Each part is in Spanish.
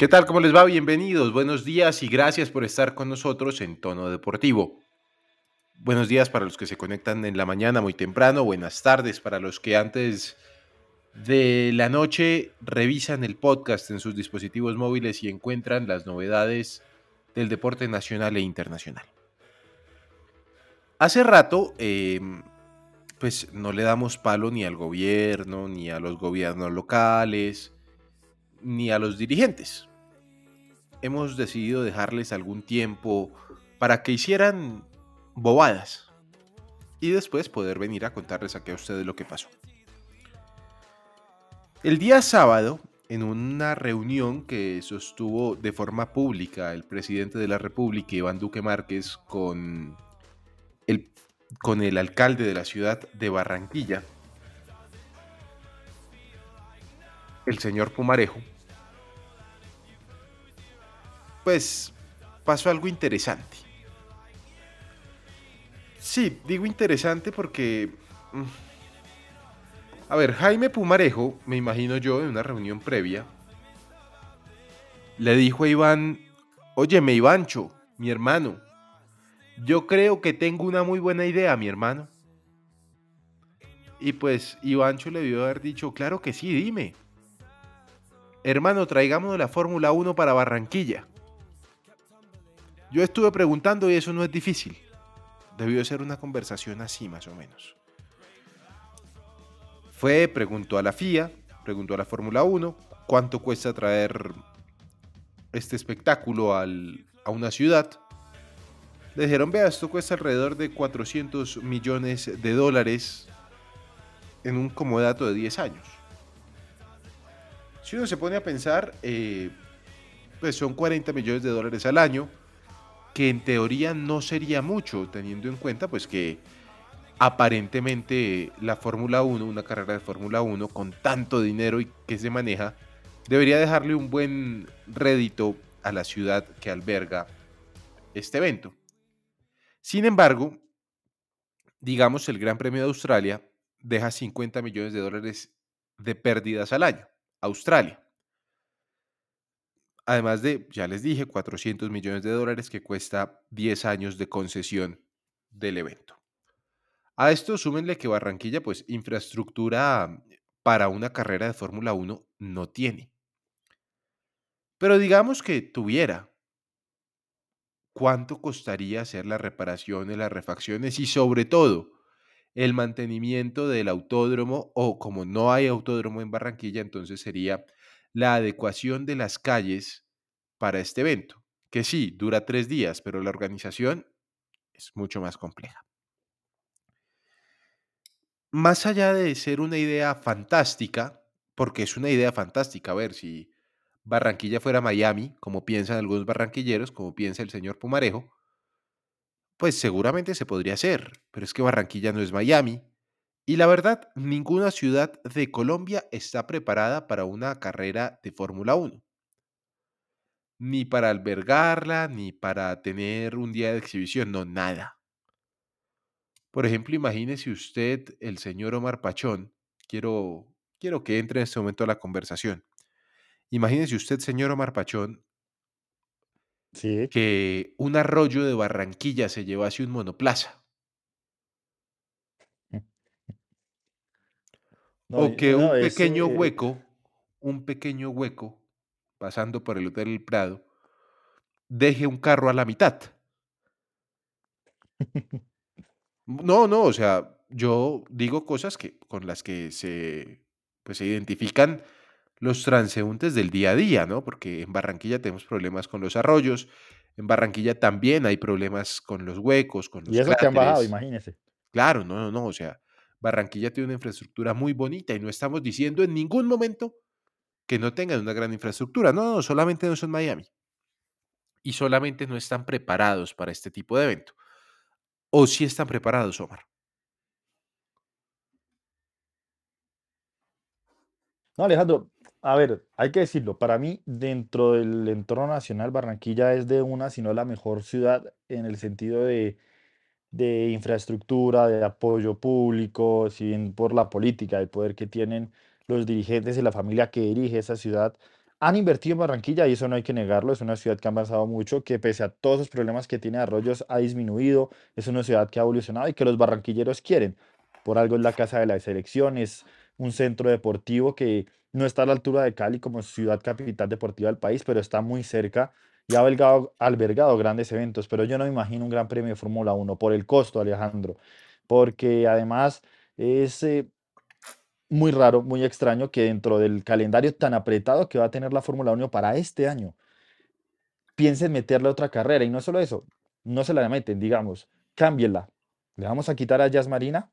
¿Qué tal? ¿Cómo les va? Bienvenidos, buenos días y gracias por estar con nosotros en Tono Deportivo. Buenos días para los que se conectan en la mañana muy temprano, buenas tardes para los que antes de la noche revisan el podcast en sus dispositivos móviles y encuentran las novedades del deporte nacional e internacional. Hace rato, em, pues no le damos palo ni al gobierno, ni a los gobiernos locales, ni a los dirigentes. Hemos decidido dejarles algún tiempo para que hicieran bobadas y después poder venir a contarles aquí a ustedes lo que pasó. El día sábado, en una reunión que sostuvo de forma pública el presidente de la República, Iván Duque Márquez, con el, con el alcalde de la ciudad de Barranquilla, el señor Pumarejo, pues pasó algo interesante. Sí, digo interesante porque... Mm, a ver, Jaime Pumarejo, me imagino yo, en una reunión previa, le dijo a Iván, óyeme Ivancho, mi hermano, yo creo que tengo una muy buena idea, mi hermano. Y pues Ivancho le debió haber dicho, claro que sí, dime. Hermano, traigámonos la Fórmula 1 para Barranquilla. Yo estuve preguntando y eso no es difícil. Debió ser una conversación así, más o menos. Fue, preguntó a la FIA, preguntó a la Fórmula 1, cuánto cuesta traer este espectáculo a una ciudad. Le dijeron, vea, esto cuesta alrededor de 400 millones de dólares en un comodato de 10 años. Si uno se pone a pensar, eh, pues son 40 millones de dólares al año, que en teoría no sería mucho, teniendo en cuenta pues que aparentemente la Fórmula 1, una carrera de Fórmula 1 con tanto dinero y que se maneja, debería dejarle un buen rédito a la ciudad que alberga este evento. Sin embargo, digamos el Gran Premio de Australia deja 50 millones de dólares de pérdidas al año. Australia. Además de, ya les dije, 400 millones de dólares que cuesta 10 años de concesión del evento. A esto súmenle que Barranquilla, pues infraestructura para una carrera de Fórmula 1 no tiene. Pero digamos que tuviera. ¿Cuánto costaría hacer las reparaciones, las refacciones y sobre todo el mantenimiento del autódromo o como no hay autódromo en Barranquilla, entonces sería la adecuación de las calles para este evento, que sí, dura tres días, pero la organización es mucho más compleja más allá de ser una idea fantástica, porque es una idea fantástica, a ver, si Barranquilla fuera Miami, como piensan algunos barranquilleros, como piensa el señor Pumarejo, pues seguramente se podría hacer, pero es que Barranquilla no es Miami. Y la verdad, ninguna ciudad de Colombia está preparada para una carrera de Fórmula 1. Ni para albergarla, ni para tener un día de exhibición, no, nada. Por ejemplo, imagínese usted el señor Omar Pachón, quiero, quiero que entre en este momento a la conversación. Imagínese usted, señor Omar Pachón, sí. que un arroyo de Barranquilla se llevase un monoplaza. O que un pequeño hueco, un pequeño hueco, pasando por el Hotel El Prado, deje un carro a la mitad. No, no, o sea, yo digo cosas que, con las que se, pues, se identifican los transeúntes del día a día, ¿no? Porque en Barranquilla tenemos problemas con los arroyos, en Barranquilla también hay problemas con los huecos, con los Y eso que han bajado, imagínese. Claro, no, no, no, o sea, Barranquilla tiene una infraestructura muy bonita y no estamos diciendo en ningún momento que no tengan una gran infraestructura. No, no, solamente no son Miami. Y solamente no están preparados para este tipo de evento o si están preparados, Omar? No, Alejandro, a ver, hay que decirlo, para mí, dentro del entorno nacional, Barranquilla es de una, si no la mejor ciudad en el sentido de, de infraestructura, de apoyo público, si por la política, el poder que tienen los dirigentes y la familia que dirige esa ciudad, han invertido en Barranquilla y eso no hay que negarlo, es una ciudad que ha avanzado mucho, que pese a todos los problemas que tiene Arroyos ha disminuido, es una ciudad que ha evolucionado y que los barranquilleros quieren. Por algo es la casa de las elecciones, un centro deportivo que no está a la altura de Cali como ciudad capital deportiva del país, pero está muy cerca y ha albergado, grandes eventos. Pero yo no me imagino un gran premio de Fórmula Uno por el costo, Alejandro, porque además es eh, muy raro, muy extraño que dentro del calendario tan apretado que va a tener la Fórmula Uno para este año, piensen meterle otra carrera. Y no solo eso, no se la meten, digamos, cámbienla. Le vamos a quitar a Jazz Marina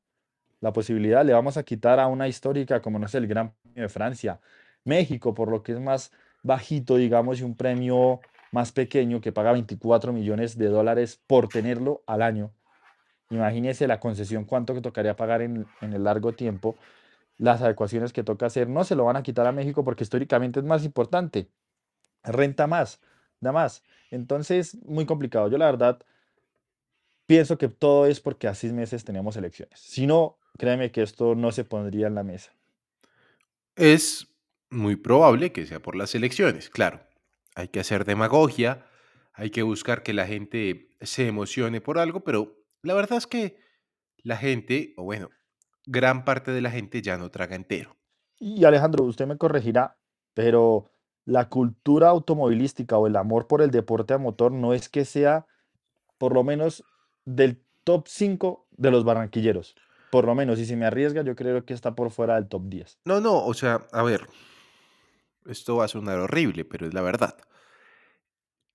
la posibilidad, le vamos a quitar a una histórica como no sé, el Gran Premio de Francia, México, por lo que es más bajito, digamos, y un premio más pequeño que paga 24 millones de dólares por tenerlo al año. Imagínese la concesión, cuánto que tocaría pagar en, en el largo tiempo las adecuaciones que toca hacer no se lo van a quitar a México porque históricamente es más importante, renta más, da más. Entonces, muy complicado. Yo la verdad pienso que todo es porque a seis meses tenemos elecciones. Si no, créeme que esto no se pondría en la mesa. Es muy probable que sea por las elecciones, claro. Hay que hacer demagogia, hay que buscar que la gente se emocione por algo, pero la verdad es que la gente, o bueno, gran parte de la gente ya no traga entero. Y Alejandro, usted me corregirá, pero la cultura automovilística o el amor por el deporte a motor no es que sea por lo menos del top 5 de los barranquilleros. Por lo menos, y si me arriesga, yo creo que está por fuera del top 10. No, no, o sea, a ver, esto va a sonar horrible, pero es la verdad.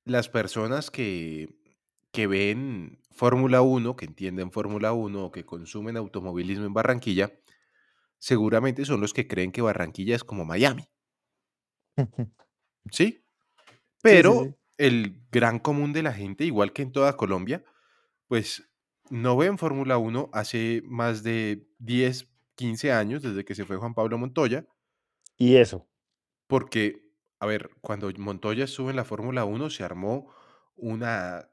Las personas que, que ven Fórmula Uno, que entienden Fórmula Uno o que consumen automovilismo en Barranquilla, seguramente son los que creen que Barranquilla es como Miami, ¿sí? Sí, sí, sí. Pero el gran común de la gente, igual que en toda Colombia, pues no ven Fórmula Uno hace más de 10, 15 años, desde que se fue Juan Pablo Montoya, Y eso. Porque, a ver, cuando Montoya estuvo en la Fórmula Uno se armó una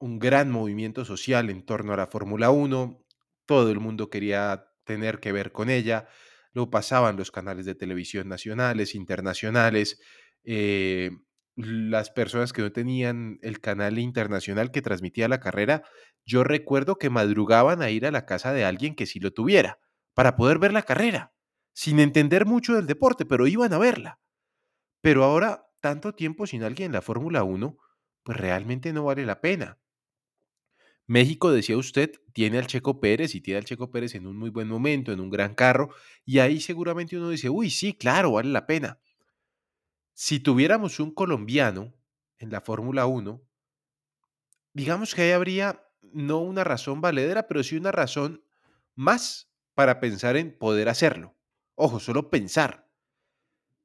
un gran movimiento social en torno a la Fórmula Uno, todo el mundo quería tener que ver con ella, lo pasaban los canales de televisión nacionales, internacionales, eh, las personas que no tenían el canal internacional que transmitía la carrera, yo recuerdo que madrugaban a ir a la casa de alguien que sí lo tuviera, para poder ver la carrera, sin entender mucho del deporte, pero iban a verla. Pero ahora, tanto tiempo sin alguien en la Fórmula Uno, pues realmente no vale la pena. México, decía usted, tiene al Checo Pérez y tiene al Checo Pérez en un muy buen momento, en un gran carro, y ahí seguramente uno dice, uy, sí, claro, vale la pena. Si tuviéramos un colombiano en la Fórmula 1, digamos que ahí habría no una razón valedera, pero sí una razón más para pensar en poder hacerlo. Ojo, solo pensar.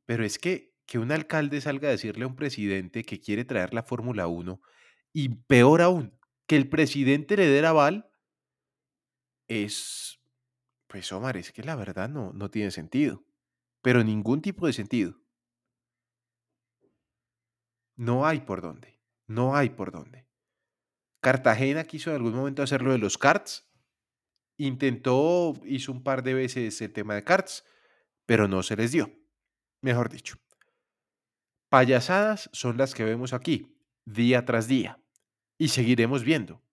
Pero es que que un alcalde salga a decirle a un presidente que quiere traer la Fórmula 1 y peor aún, que el presidente le dé aval, es, pues Omar, es que la verdad no, no tiene sentido, pero ningún tipo de sentido. No hay por dónde, no hay por dónde. Cartagena quiso en algún momento hacer lo de los karts, intentó, hizo un par de veces el tema de karts, pero no se les dio, mejor dicho. Payasadas son las que vemos aquí, día tras día, y seguiremos viendo.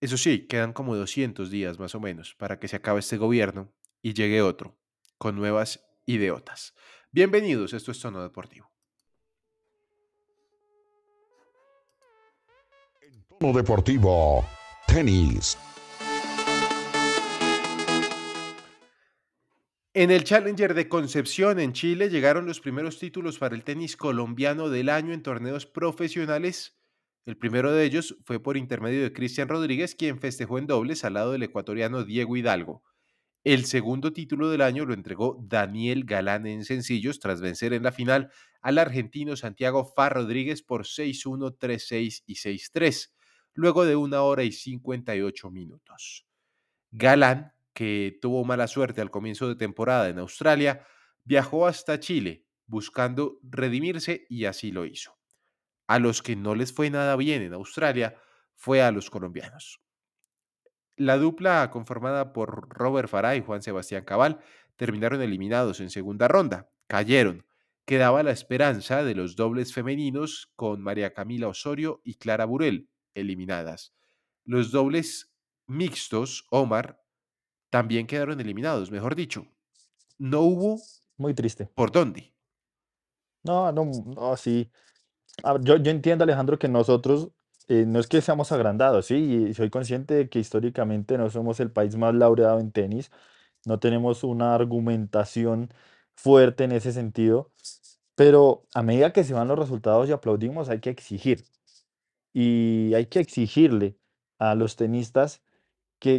Eso sí, quedan como 200 días más o menos para que se acabe este gobierno y llegue otro, con nuevas ideotas. Bienvenidos, esto es Tono Deportivo. Tono Deportivo, tenis. En el Challenger de Concepción, en Chile, llegaron los primeros títulos para el tenis colombiano del año en torneos profesionales. El primero de ellos fue por intermedio de Cristian Rodríguez, quien festejó en dobles al lado del ecuatoriano Diego Hidalgo. El segundo título del año lo entregó Daniel Galán en sencillos tras vencer en la final al argentino Santiago Far Rodríguez por 6-1, 3-6 y 6-3, luego de una hora y 58 minutos. Galán que tuvo mala suerte al comienzo de temporada en Australia, viajó hasta Chile buscando redimirse y así lo hizo. A los que no les fue nada bien en Australia fue a los colombianos. La dupla conformada por Robert Farah y Juan Sebastián Cabal terminaron eliminados en segunda ronda, cayeron quedaba la esperanza de los dobles femeninos con María Camila Osorio y Clara Burel, eliminadas. Los dobles mixtos, Omar, también quedaron eliminados, mejor dicho. No hubo Muy triste. por dónde. No, no, no, sí. A ver, yo, yo entiendo, Alejandro, que nosotros eh, no es que seamos agrandados, sí, y soy consciente de que históricamente no somos el país más laureado en tenis, no tenemos una argumentación fuerte en ese sentido, pero a medida que se van los resultados y aplaudimos, hay que exigir. Y hay que exigirle a los tenistas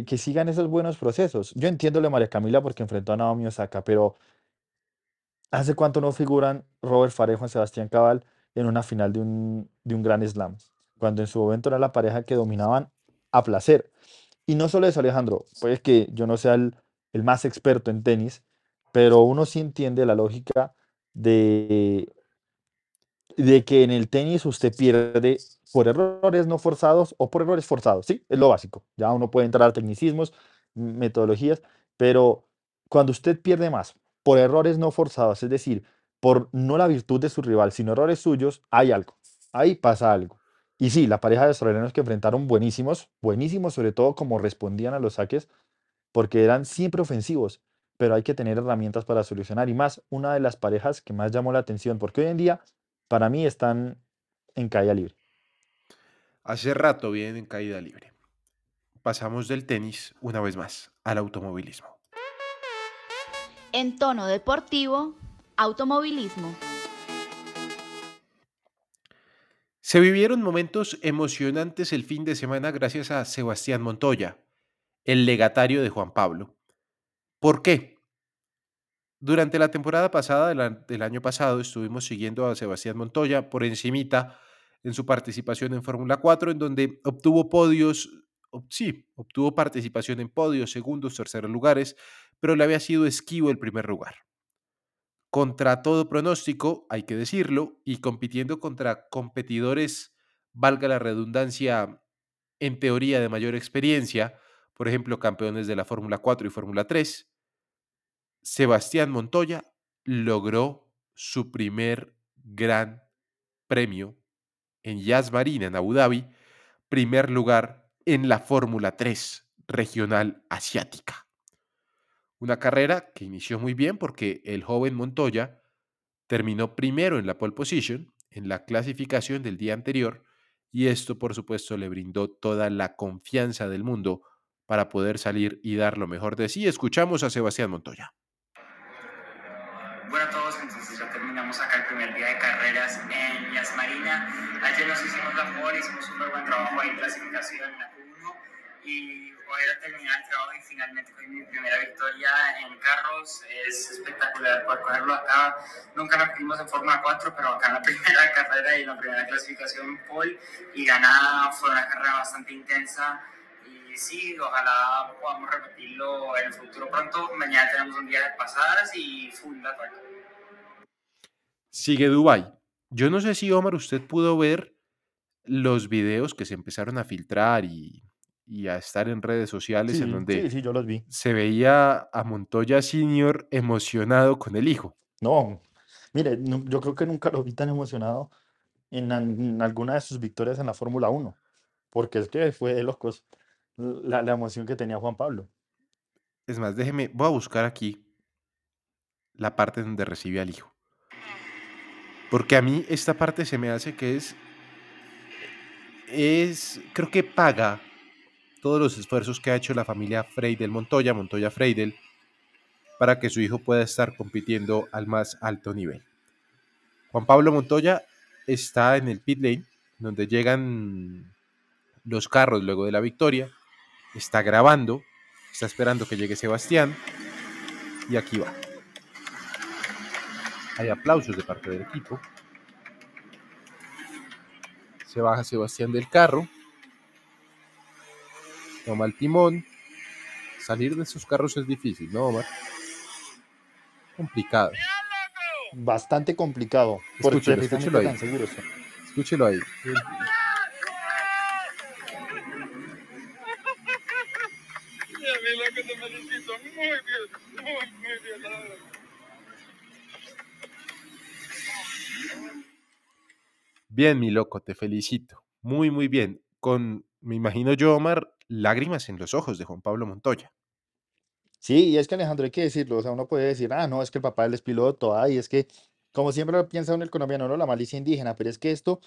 que, sigan esos buenos procesos. Yo entiendo lo María Camila porque enfrentó a Naomi Osaka, pero ¿hace cuánto no figuran Robert Farejo y Sebastián Cabal en una final de un, de un Grand Slam? Cuando en su momento era la pareja que dominaban a placer. Y no solo eso, Alejandro, pues que yo no sea el, el más experto en tenis, pero uno sí entiende la lógica de, de que en el tenis usted pierde por errores no forzados o por errores forzados, ¿sí? Es lo básico. Ya uno puede entrar a tecnicismos, metodologías, pero cuando usted pierde más por errores no forzados, es decir, por no la virtud de su rival, sino errores suyos, hay algo. Ahí pasa algo. Y sí, la pareja de australianos que enfrentaron buenísimos, buenísimos sobre todo como respondían a los saques, porque eran siempre ofensivos, pero hay que tener herramientas para solucionar. Y más, una de las parejas que más llamó la atención, porque hoy en día, para mí, están en caída libre. Hace rato vienen en caída libre. Pasamos del tenis, una vez más, al automovilismo. En tono deportivo, automovilismo. Se vivieron momentos emocionantes el fin de semana gracias a Sebastián Montoya, el legatario de Juan Pablo. ¿Por qué? Durante la temporada pasada del, año pasado estuvimos siguiendo a Sebastián Montoya por encimita en su participación en Fórmula 4, en donde obtuvo podios, sí, obtuvo participación en podios, segundos, terceros lugares, pero le había sido esquivo el primer lugar. Contra todo pronóstico, hay que decirlo, y compitiendo contra competidores, valga la redundancia, en teoría de mayor experiencia, por ejemplo, campeones de la Fórmula 4 y Fórmula 3, Sebastián Montoya logró su primer gran premio en Yas Marina, en Abu Dhabi, primer lugar en la Fórmula 3 regional asiática. Una carrera que inició muy bien porque el joven Montoya terminó primero en la pole position, en la clasificación del día anterior, y esto por supuesto le brindó toda la confianza del mundo para poder salir y dar lo mejor de sí. Escuchamos a Sebastián Montoya. Bueno a todos, entonces ya terminamos acá el primer día de carreras en Yas Marina. Ayer nos hicimos la pole, hicimos un muy buen trabajo ahí en clasificación en la Q1 y hoy era terminar el trabajo y finalmente con mi primera victoria en carros. Es espectacular poder cogerlo acá. Nunca nos fuimos en Fórmula 4, pero acá en la primera carrera y en la primera clasificación pole y ganada fue una carrera bastante intensa. Sí, ojalá podamos repetirlo en el futuro pronto. Mañana tenemos un día de pasadas y full de ataque. Sigue Dubai. Yo no sé si Omar usted pudo ver los videos que se empezaron a filtrar y, y a estar en redes sociales en Sí, donde sí, sí, yo los vi. se veía a Montoya Senior emocionado con el hijo. No, mire, nu- yo creo que nunca lo vi tan emocionado en, en alguna de sus victorias en la Fórmula 1, porque es que fue de locos la, la emoción que tenía Juan Pablo. Es más, déjeme, voy a buscar aquí la parte donde recibe al hijo. Porque a mí esta parte se me hace que es, es, creo que paga todos los esfuerzos que ha hecho la familia Freidel Montoya, Montoya Freidel, para que su hijo pueda estar compitiendo al más alto nivel. Juan Pablo Montoya está en el pit lane, donde llegan los carros luego de la victoria, está grabando, está esperando que llegue Sebastián y aquí va. Hay aplausos de parte del equipo. Se baja Sebastián del carro, toma el timón. Salir de esos carros es difícil, ¿no, Omar? Complicado. Bastante complicado, Escúchelo, escúchelo ahí. Escúchelo ahí. Mi loco, te felicito. Muy bien, muy, muy bien, la verdad. Bien, mi loco, te felicito. Muy, muy bien. Con, me imagino yo, Omar, lágrimas en los ojos de Juan Pablo Montoya. Sí, y es que Alejandro, hay que decirlo, o sea, uno puede decir, ah, no, es que el papá él es piloto, ay, es que, como siempre lo piensa uno el colombiano, no, la malicia indígena, pero es que esto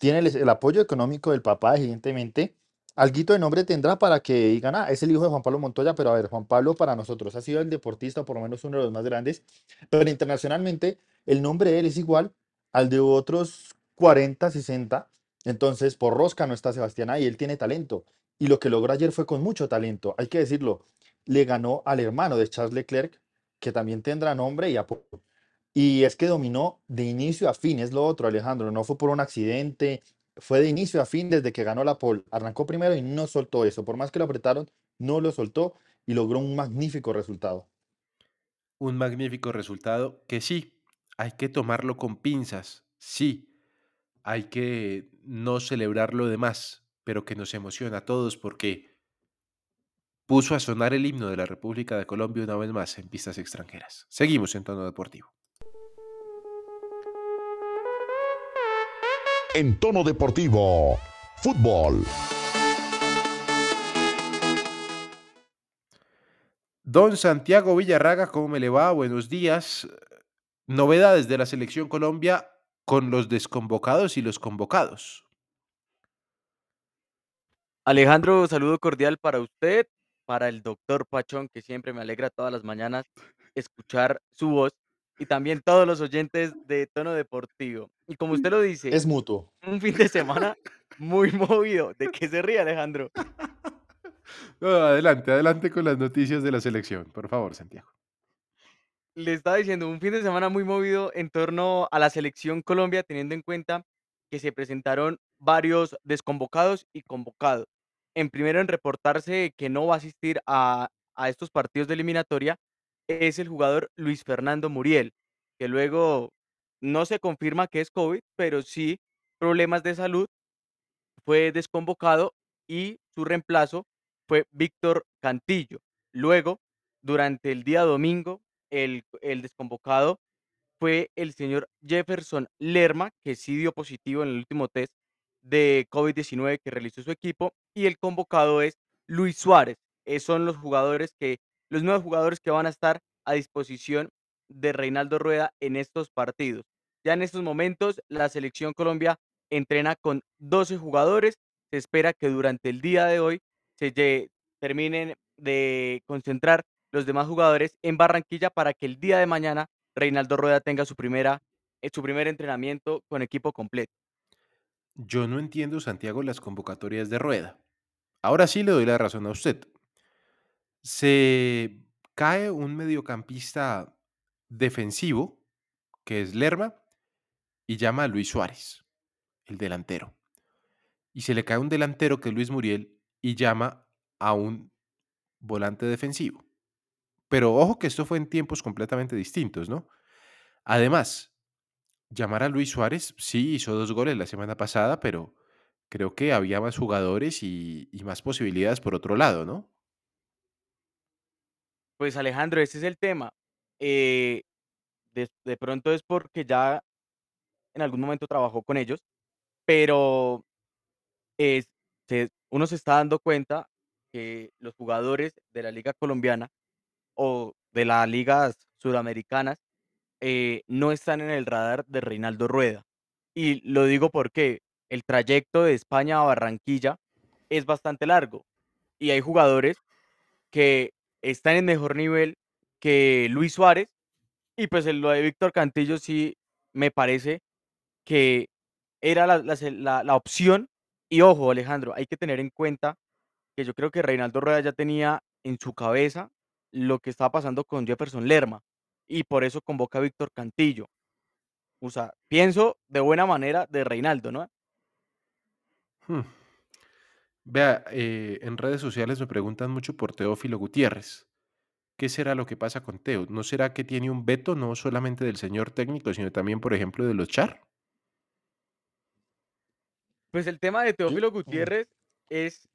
tiene el, el apoyo económico del papá, evidentemente, alguito de nombre tendrá para que digan, ah, es el hijo de Juan Pablo Montoya, pero a ver, Juan Pablo para nosotros ha sido el deportista, por lo menos uno de los más grandes, pero internacionalmente el nombre de él es igual al de otros 40, 60, entonces por rosca no está Sebastián ahí, él tiene talento, y lo que logró ayer fue con mucho talento, hay que decirlo, le ganó al hermano de Charles Leclerc, que también tendrá nombre y apoyo. Y es que dominó de inicio a fin, es lo otro, Alejandro, no fue por un accidente, fue de inicio a fin desde que ganó la pole. Arrancó primero y no soltó eso, por más que lo apretaron, no lo soltó y logró un magnífico resultado. Un magnífico resultado que sí, hay que tomarlo con pinzas, sí, hay que no celebrar lo demás, pero que nos emociona a todos porque puso a sonar el himno de la República de Colombia una vez más en pistas extranjeras. Seguimos en tono deportivo. En tono deportivo, fútbol. Don Santiago Villarraga, ¿cómo me le va? Buenos días. Novedades de la selección Colombia con los desconvocados y los convocados. Alejandro, saludo cordial para usted, para el doctor Pachón, que siempre me alegra todas las mañanas escuchar su voz, y también todos los oyentes de tono deportivo. Y como usted lo dice, Es mutuo. un fin de semana muy movido. ¿De qué se ríe, Alejandro? No, adelante, adelante con las noticias de la selección, por favor, Santiago. Le estaba diciendo, un fin de semana muy movido en torno a la selección Colombia, teniendo en cuenta que se presentaron varios desconvocados y convocados. En primero en reportarse que no va a asistir a, a estos partidos de eliminatoria es el jugador Luis Fernando Muriel, que luego no se confirma que es COVID, pero sí problemas de salud, fue desconvocado y su reemplazo fue Víctor Cantillo. Luego, durante el día domingo, el, desconvocado fue el señor Jefferson Lerma, que sí dio positivo en el último test de COVID-19 que realizó su equipo, y el convocado es Luis Suárez. Esos son los jugadores que, los nuevos jugadores que van a estar a disposición de Reinaldo Rueda en estos partidos. Ya en estos momentos, la selección Colombia entrena con 12 jugadores. Se espera que durante el día de hoy se terminen de concentrar los demás jugadores en Barranquilla para que el día de mañana Reinaldo Rueda tenga su primera eh, su primer entrenamiento con equipo completo. Yo no entiendo, Santiago, las convocatorias de rueda. Ahora sí le doy la razón a usted. Se cae un mediocampista defensivo, que es Lerma, y llama a Luis Suárez, el delantero. Y se le cae un delantero, que es Luis Muriel, y llama a un volante defensivo. Pero ojo que esto fue en tiempos completamente distintos, ¿no? Además, llamar a Luis Suárez, sí, hizo dos goles la semana pasada, pero creo que había más jugadores y, más posibilidades por otro lado, ¿no? Pues Alejandro, ese es el tema. Eh, de, pronto es porque ya en algún momento trabajó con ellos, pero es- uno se está dando cuenta que los jugadores de la liga colombiana o de las ligas sudamericanas eh, no están en el radar de Reinaldo Rueda. Y lo digo porque el trayecto de España a Barranquilla es bastante largo y hay jugadores que están en mejor nivel que Luis Suárez y pues lo de Víctor Cantillo sí me parece que era la, la- la opción. Y ojo, Alejandro, hay que tener en cuenta que yo creo que Reinaldo Rueda ya tenía en su cabeza lo que estaba pasando con Jefferson Lerma y por eso convoca a Víctor Cantillo. O sea, pienso de buena manera de Reinaldo, ¿no? Hmm. Vea, eh, en redes sociales me preguntan mucho por Teófilo Gutiérrez. ¿Qué será lo que pasa con Teo? ¿No será que tiene un veto no solamente del señor técnico, sino también, por ejemplo, de los Char? Pues el tema de Teófilo Gutiérrez es,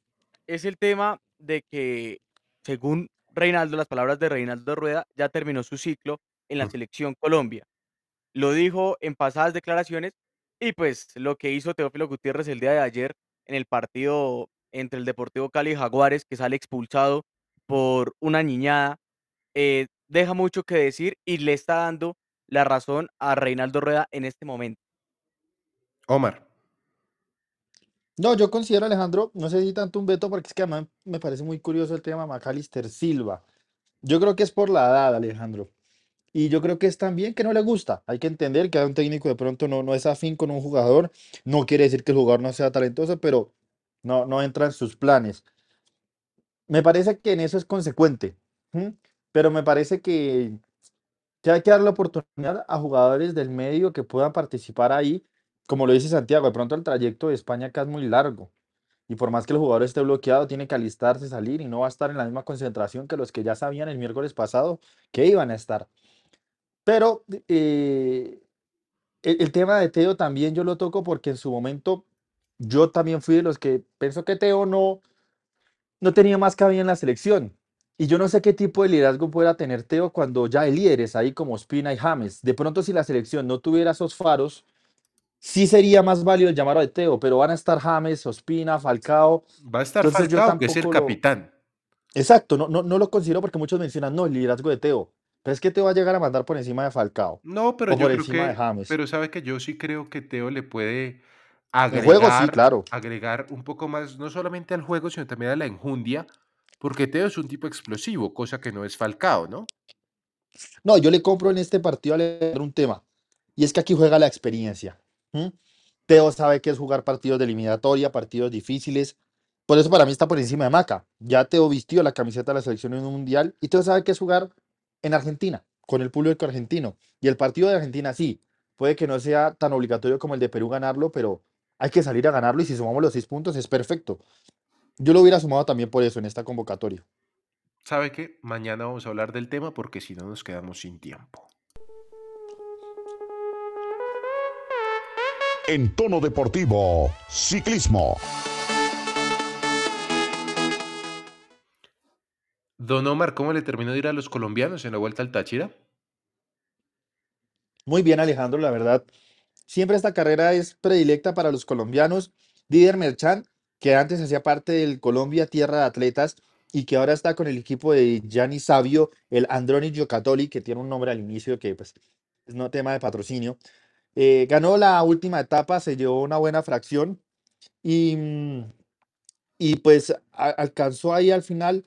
es el tema de que, según Reinaldo, las palabras de Reinaldo Rueda, ya terminó su ciclo en la selección Colombia. Lo dijo en pasadas declaraciones Y pues lo que hizo Teófilo Gutiérrez el día de ayer en el partido entre el Deportivo Cali y Jaguares, que sale expulsado por una niñada, eh, deja mucho que decir y le está dando la razón a Reinaldo Rueda en este momento. Omar. No, yo considero, Alejandro, no sé si tanto un veto, porque es que además me parece muy curioso el tema Macalister Silva. Yo creo que es por la edad, Alejandro. Y yo creo que es también que no le gusta. Hay que entender que a un técnico de pronto no, no es afín con un jugador. No quiere decir que el jugador no sea talentoso, pero no, no entra en sus planes. Me parece que en eso es consecuente. Pero me parece que, que hay que darle la oportunidad a jugadores del medio que puedan participar ahí. Como lo dice Santiago, de pronto el trayecto de España acá es muy largo. Y por más que el jugador esté bloqueado, tiene que alistarse, salir y no va a estar en la misma concentración que los que ya sabían el miércoles pasado que iban a estar. Pero eh, el, tema de Teo también yo lo toco porque en su momento yo también fui de los que pensó que Teo no, no tenía más cabida en la selección. Y yo no sé qué tipo de liderazgo pueda tener Teo cuando ya hay líderes ahí como Spina y James. De pronto si la selección no tuviera esos faros, sí sería más válido el llamado de Teo, pero van a estar James, Ospina, Falcao. Va a estar Falcao, que es el capitán. Exacto, no, no, no lo considero porque muchos mencionan, no, el liderazgo de Teo. Pero es que Teo va a llegar a mandar por encima de Falcao. No, pero yo creo que, pero sabe que yo sí creo que Teo le puede agregar, juego, sí, claro. agregar un poco más, no solamente al juego, sino también a la enjundia, porque Teo es un tipo explosivo, cosa que no es Falcao, ¿no? No, yo le compro en este partido a leer un tema, y es que aquí juega la experiencia. Teo sabe que es jugar partidos de eliminatoria, partidos difíciles. Por eso para mí está por encima de Maca. Ya Teo vistió la camiseta de la selección en un mundial y Teo sabe que es jugar en Argentina, con el público argentino. Y el partido de Argentina sí, puede que no sea tan obligatorio como el de Perú ganarlo, pero hay que salir a ganarlo y si sumamos los seis puntos es perfecto. Yo lo hubiera sumado también por eso en esta convocatoria. ¿Sabe qué? Mañana vamos a hablar del tema porque si no nos quedamos sin tiempo. En tono deportivo, ciclismo. Don Omar, ¿cómo le terminó de ir a los colombianos en la vuelta al Táchira? Muy bien, Alejandro, la verdad. Siempre esta carrera es predilecta para los colombianos. Didier Merchan, que antes hacía parte del Colombia Tierra de Atletas y que ahora está con el equipo de Gianni Sabio, el Androni Giocattoli, que tiene un nombre al inicio que pues, es no tema de patrocinio. Eh, ganó la última etapa, se llevó una buena fracción y, mm, y pues alcanzó ahí al final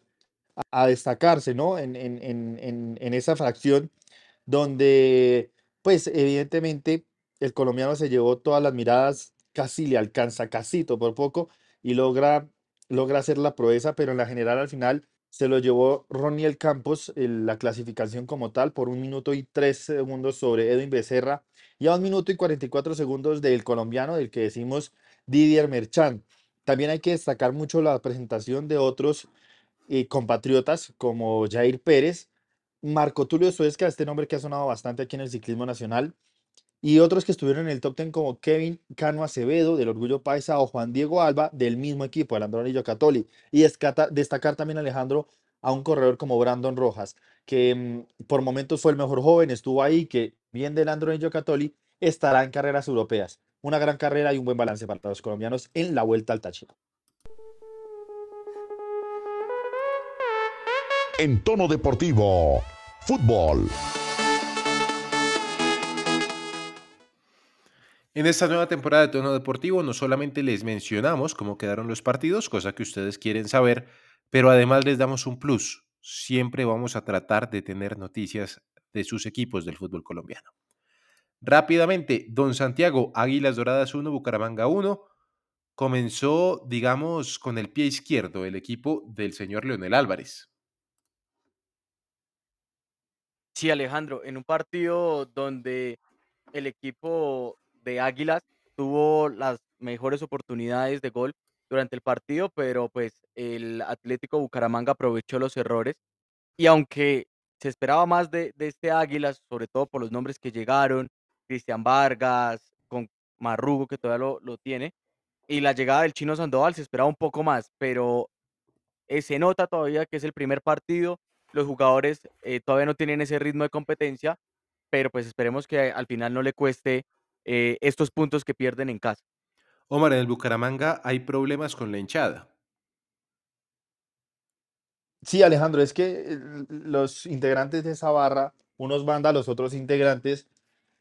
a, destacarse, ¿no? En, en, en, en, esa fracción donde, pues evidentemente, el colombiano se llevó todas las miradas, casi le alcanza, casito por poco, y logra, logra hacer la proeza, pero en la general al final se lo llevó Roniel Campos, la clasificación como tal, por un minuto y tres segundos sobre Edwin Becerra, y a un minuto y 44 segundos del colombiano, del que decimos Didier Merchant. También hay que destacar mucho la presentación de otros y compatriotas como Jair Pérez, Marco Tulio Suezca, este nombre que ha sonado bastante aquí en el ciclismo nacional, y otros que estuvieron en el top 10 como Kevin Cano Acevedo del Orgullo Paisa o Juan Diego Alba del mismo equipo, el Andronillo Catoli. Y destacar también, Alejandro, a un corredor como Brandon Rojas, que mm, por momentos fue el mejor joven, estuvo ahí, que bien del Andronillo Catoli, estará en carreras europeas. Una gran carrera y un buen balance para los colombianos en la vuelta al Táchira. en tono deportivo. Fútbol. En esta nueva temporada de Tono Deportivo no solamente les mencionamos cómo quedaron los partidos, cosa que ustedes quieren saber, pero además les damos un plus. Siempre vamos a tratar de tener noticias de sus equipos del fútbol colombiano. Rápidamente, Don Santiago, Águilas Doradas 1, Bucaramanga 1, comenzó, digamos, con el pie izquierdo el equipo del señor Leonel Álvarez. Sí, Alejandro, en un partido donde el equipo de Águilas tuvo las mejores oportunidades de gol durante el partido, pero pues el Atlético Bucaramanga aprovechó los errores y aunque se esperaba más de, este Águilas, sobre todo por los nombres que llegaron, Cristian Vargas, con Marrugo que todavía lo, tiene, y la llegada del chino Sandoval se esperaba un poco más, pero eh, se nota todavía que es el primer partido, los jugadores eh, todavía no tienen ese ritmo de competencia, pero pues esperemos que al final no le cueste eh, estos puntos que pierden en casa. Omar, en el Bucaramanga hay problemas con la hinchada. Sí, Alejandro, es que el- los integrantes de esa barra, unos bandas, los otros integrantes,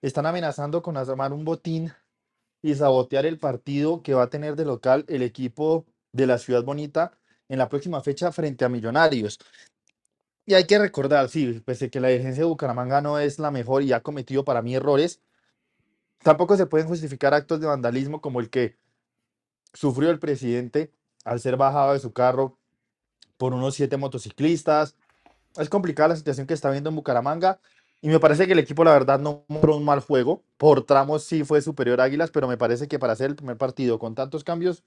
están amenazando con armar un botín y sabotear el partido que va a tener de local el equipo de la Ciudad Bonita en la próxima fecha frente a Millonarios. Y hay que recordar, sí, pese que la dirigencia de Bucaramanga no es la mejor y ha cometido para mí errores, tampoco se pueden justificar actos de vandalismo como el que sufrió el presidente al ser bajado de su carro por unos siete motociclistas. Es complicada la situación que está viendo en Bucaramanga y me parece que el equipo, la verdad, no mostró un mal juego. Por tramos sí fue superior a Águilas, pero me parece que para hacer el primer partido con tantos cambios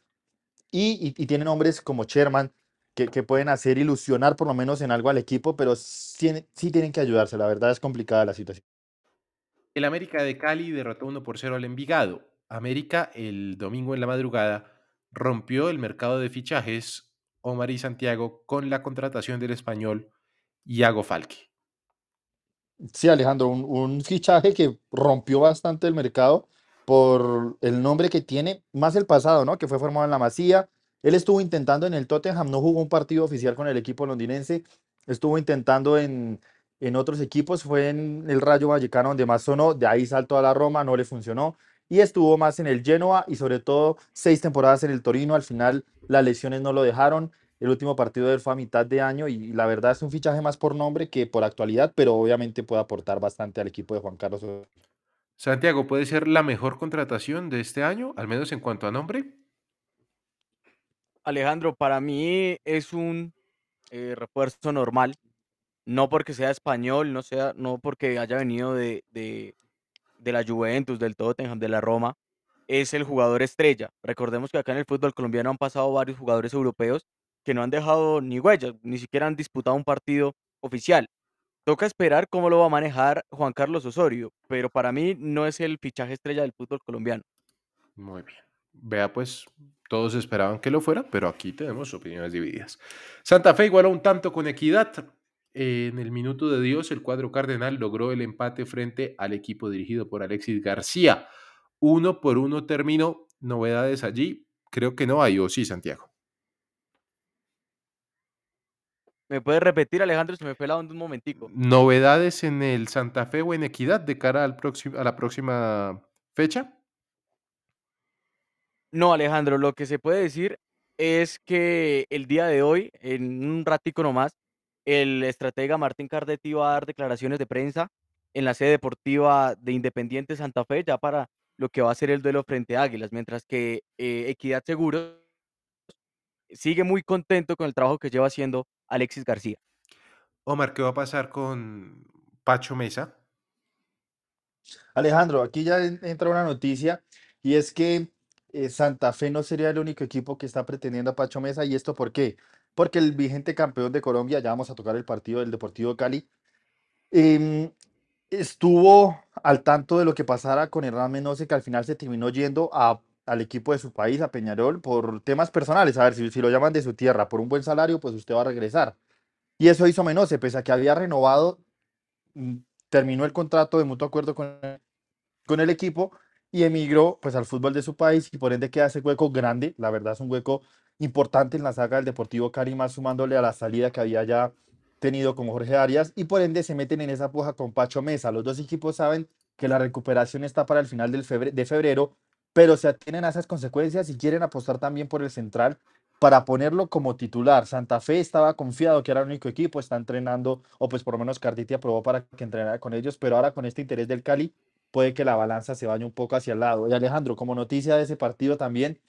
y, y, tienen hombres como Sherman que, que pueden hacer ilusionar por lo menos en algo al equipo, pero sí, sí tienen que ayudarse. La verdad es complicada la situación. El América de Cali derrotó 1 por 0 al Envigado. América el domingo en la madrugada rompió el mercado de fichajes Omar y Santiago con la contratación del español Iago Falque. Sí, Alejandro, un, fichaje que rompió bastante el mercado por el nombre que tiene, más el pasado, ¿no? Que fue formado en la Masía. Él estuvo intentando en el Tottenham, no jugó un partido oficial con el equipo londinense, estuvo intentando en, en otros equipos, fue en el Rayo Vallecano donde más sonó, de ahí saltó a la Roma, no le funcionó, y estuvo más en el Genoa y sobre todo seis temporadas en el Torino, al final las lesiones no lo dejaron, el último partido de él fue a mitad de año y la verdad es un fichaje más por nombre que por actualidad, pero obviamente puede aportar bastante al equipo de Juan Carlos. Santiago, ¿puede ser la mejor contratación de este año, al menos en cuanto a nombre? Alejandro, para mí es un eh, refuerzo normal, no porque sea español, no, sea, no porque haya venido de, de, de la Juventus, del Tottenham, de la Roma, es el jugador estrella. Recordemos que acá en el fútbol colombiano han pasado varios jugadores europeos que no han dejado ni huellas, ni siquiera han disputado un partido oficial. Toca esperar cómo lo va a manejar Juan Carlos Osorio, pero para mí no es el fichaje estrella del fútbol colombiano. Muy bien. Vea, pues todos esperaban que lo fuera, pero aquí tenemos opiniones divididas. Santa Fe igualó un tanto con equidad. En el minuto de Dios, el cuadro cardenal logró el empate frente al equipo dirigido por Alexis García. Uno por uno terminó. Novedades allí, creo que no hay, o sí, Santiago. ¿Me puedes repetir, Alejandro? Se me fue la onda un momentico. ¿Novedades en el Santa Fe o en Equidad de cara al próximo, a la próxima fecha? No, Alejandro, lo que se puede decir es que el día de hoy, en un ratico nomás, el estratega Martín Cardetti va a dar declaraciones de prensa en la sede deportiva de Independiente Santa Fe ya para lo que va a ser el duelo frente a Águilas, mientras que eh, Equidad Seguros sigue muy contento con el trabajo que lleva haciendo Alexis García. Omar, ¿qué va a pasar con Pacho Mesa? Alejandro, aquí ya en- entra una noticia y es que eh, Santa Fe no sería el único equipo que está pretendiendo a Pacho Mesa. ¿Y esto por qué? Porque el vigente campeón de Colombia, ya vamos a tocar el partido del Deportivo Cali, em, estuvo al tanto de lo que pasara con Hernán Menose, que al final se terminó yendo a- al equipo de su país, a Peñarol, por temas personales. A ver, si, si lo llaman de su tierra por un buen salario, pues usted va a regresar. Y eso hizo Menose, pese a que había renovado, mm, terminó el contrato de mutuo acuerdo con, con el equipo y emigró pues al fútbol de su país y por ende queda ese hueco grande, la verdad es un hueco importante en la saga del Deportivo Cali, más sumándole a la salida que había ya tenido con Jorge Arias y por ende se meten en esa puja con Pacho Mesa. Los dos equipos saben que la recuperación está para el final del febre- de febrero, pero se atienen a esas consecuencias y quieren apostar también por el central para ponerlo como titular. Santa Fe estaba confiado que era el único equipo, está entrenando, o pues por lo menos Carditi aprobó para que entrenara con ellos, pero ahora con este interés del Cali puede que la balanza se vaya un poco hacia el lado. Y Alejandro, como noticia de ese partido también,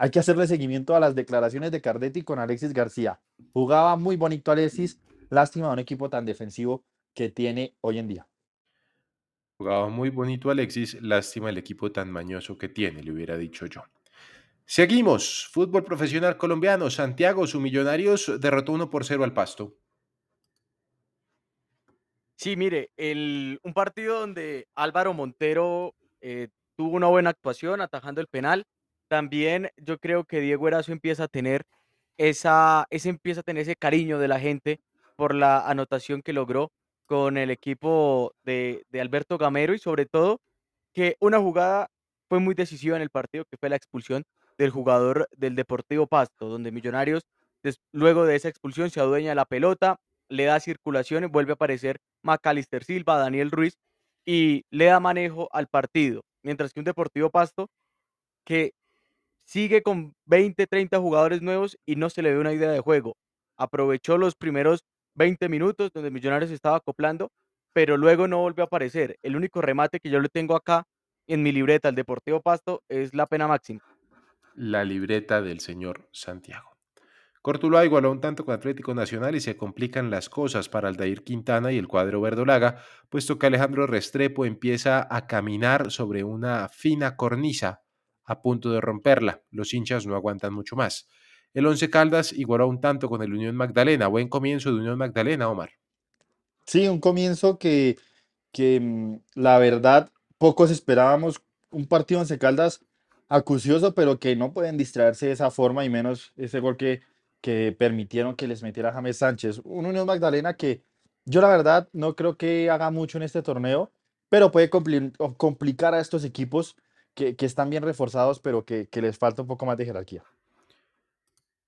hay que hacerle seguimiento a las declaraciones de Cardetti con Alexis García. Jugaba muy bonito Alexis, lástima de un equipo tan defensivo que tiene hoy en día. Jugaba muy bonito Alexis, lástima el equipo tan mañoso que tiene, le hubiera dicho yo. Seguimos. Fútbol profesional colombiano. Santiago, su Millonarios derrotó 1 por 0 al Pasto. Sí, mire, el, un partido donde Álvaro Montero eh, tuvo una buena actuación atajando el penal. También yo creo que Diego Erazo empieza a tener esa, ese empieza a tener ese cariño de la gente por la anotación que logró con el equipo de, de Alberto Gamero y sobre todo que una jugada fue muy decisiva en el partido, que fue la expulsión del jugador del Deportivo Pasto, donde Millonarios, luego de esa expulsión, se adueña la pelota, le da circulación y vuelve a aparecer Macalister Silva, Daniel Ruiz, y le da manejo al partido. Mientras que un Deportivo Pasto que sigue con 20, 30 jugadores nuevos y no se le ve una idea de juego. Aprovechó los primeros 20 minutos donde Millonarios estaba acoplando, pero luego no volvió a aparecer. El único remate que yo le tengo acá en mi libreta al Deportivo Pasto es la pena máxima. La libreta del señor Santiago. Cortuluá igualó un tanto con Atlético Nacional y se complican las cosas para Aldair Quintana y el cuadro verdolaga, puesto que Alejandro Restrepo empieza a caminar sobre una fina cornisa a punto de romperla. Los hinchas no aguantan mucho más. El Once Caldas igualó un tanto con el Unión Magdalena. Buen comienzo de Unión Magdalena, Omar. Sí, un comienzo que, que mm, la verdad pocos esperábamos. Un partido Once Caldas acucioso, pero que no pueden distraerse de esa forma y menos ese gol que, que permitieron que les metiera James Sánchez. Un Unión Magdalena que yo la verdad no creo que haga mucho en este torneo, pero puede complicar a estos equipos que, están bien reforzados, pero que, que les falta un poco más de jerarquía.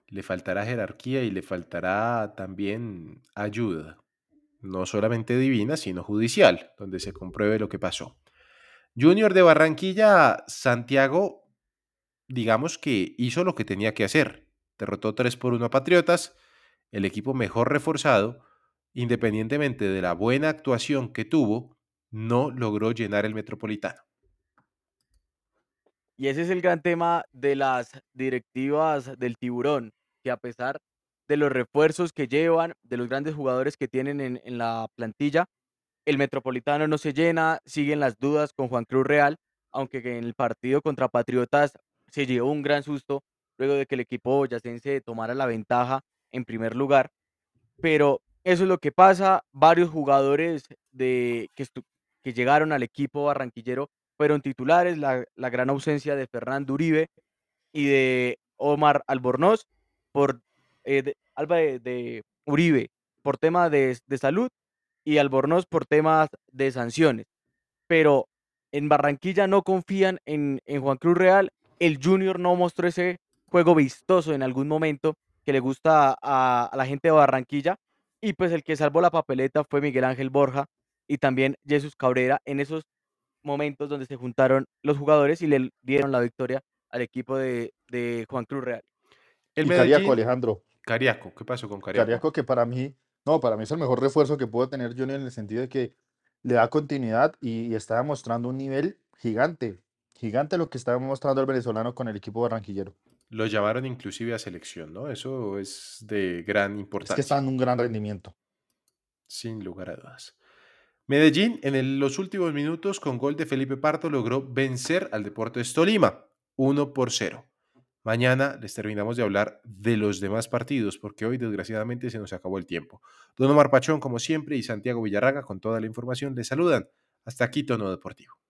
Le faltará jerarquía y le faltará también ayuda, no solamente divina, sino judicial, donde se compruebe lo que pasó. Junior de Barranquilla, Santiago, digamos que hizo lo que tenía que hacer. Derrotó 3 por 1 a Patriotas, el equipo mejor reforzado, independientemente de la buena actuación que tuvo, no logró llenar el Metropolitano. Y ese es el gran tema de las directivas del tiburón, que a pesar de los refuerzos que llevan, de los grandes jugadores que tienen en, la plantilla, el Metropolitano no se llena, siguen las dudas con Juan Cruz Real, aunque en el partido contra Patriotas se llevó un gran susto luego de que el equipo boyacense tomara la ventaja en primer lugar. Pero eso es lo que pasa, varios jugadores que, que llegaron al equipo barranquillero fueron titulares, la, la gran ausencia de Fernando Uribe y de Omar Albornoz por eh, Alba de Uribe por tema de, de salud y Albornoz por temas de sanciones. Pero en Barranquilla no confían en, en Juan Cruz Real. El Junior no mostró ese juego vistoso en algún momento que le gusta a, a la gente de Barranquilla. Y pues el que salvó la papeleta fue Miguel Ángel Borja y también Jesús Cabrera en esos momentos donde se juntaron los jugadores y le dieron la victoria al equipo de, de Juan Cruz Real. El Y Cariaco, Alejandro. Cariaco, ¿qué pasó con Cariaco? Cariaco que para mí, no, para mí es el mejor refuerzo que pudo tener Junior en el sentido de que le da continuidad y, y está demostrando un nivel gigante, gigante lo que está demostrando el venezolano con el equipo barranquillero. Lo llamaron inclusive a selección, ¿no? Eso es de gran Es importancia. que está en un gran rendimiento. Sin lugar a dudas. Medellín, en los últimos minutos, con gol de Felipe Parto, logró vencer al Deportes Tolima, 1 por 0. Mañana les terminamos de hablar de los demás partidos, porque hoy desgraciadamente se nos acabó el tiempo. Don Omar Pachón, como siempre, y Santiago Villarraga, con toda la información, les saludan. Hasta aquí, Tono Deportivo.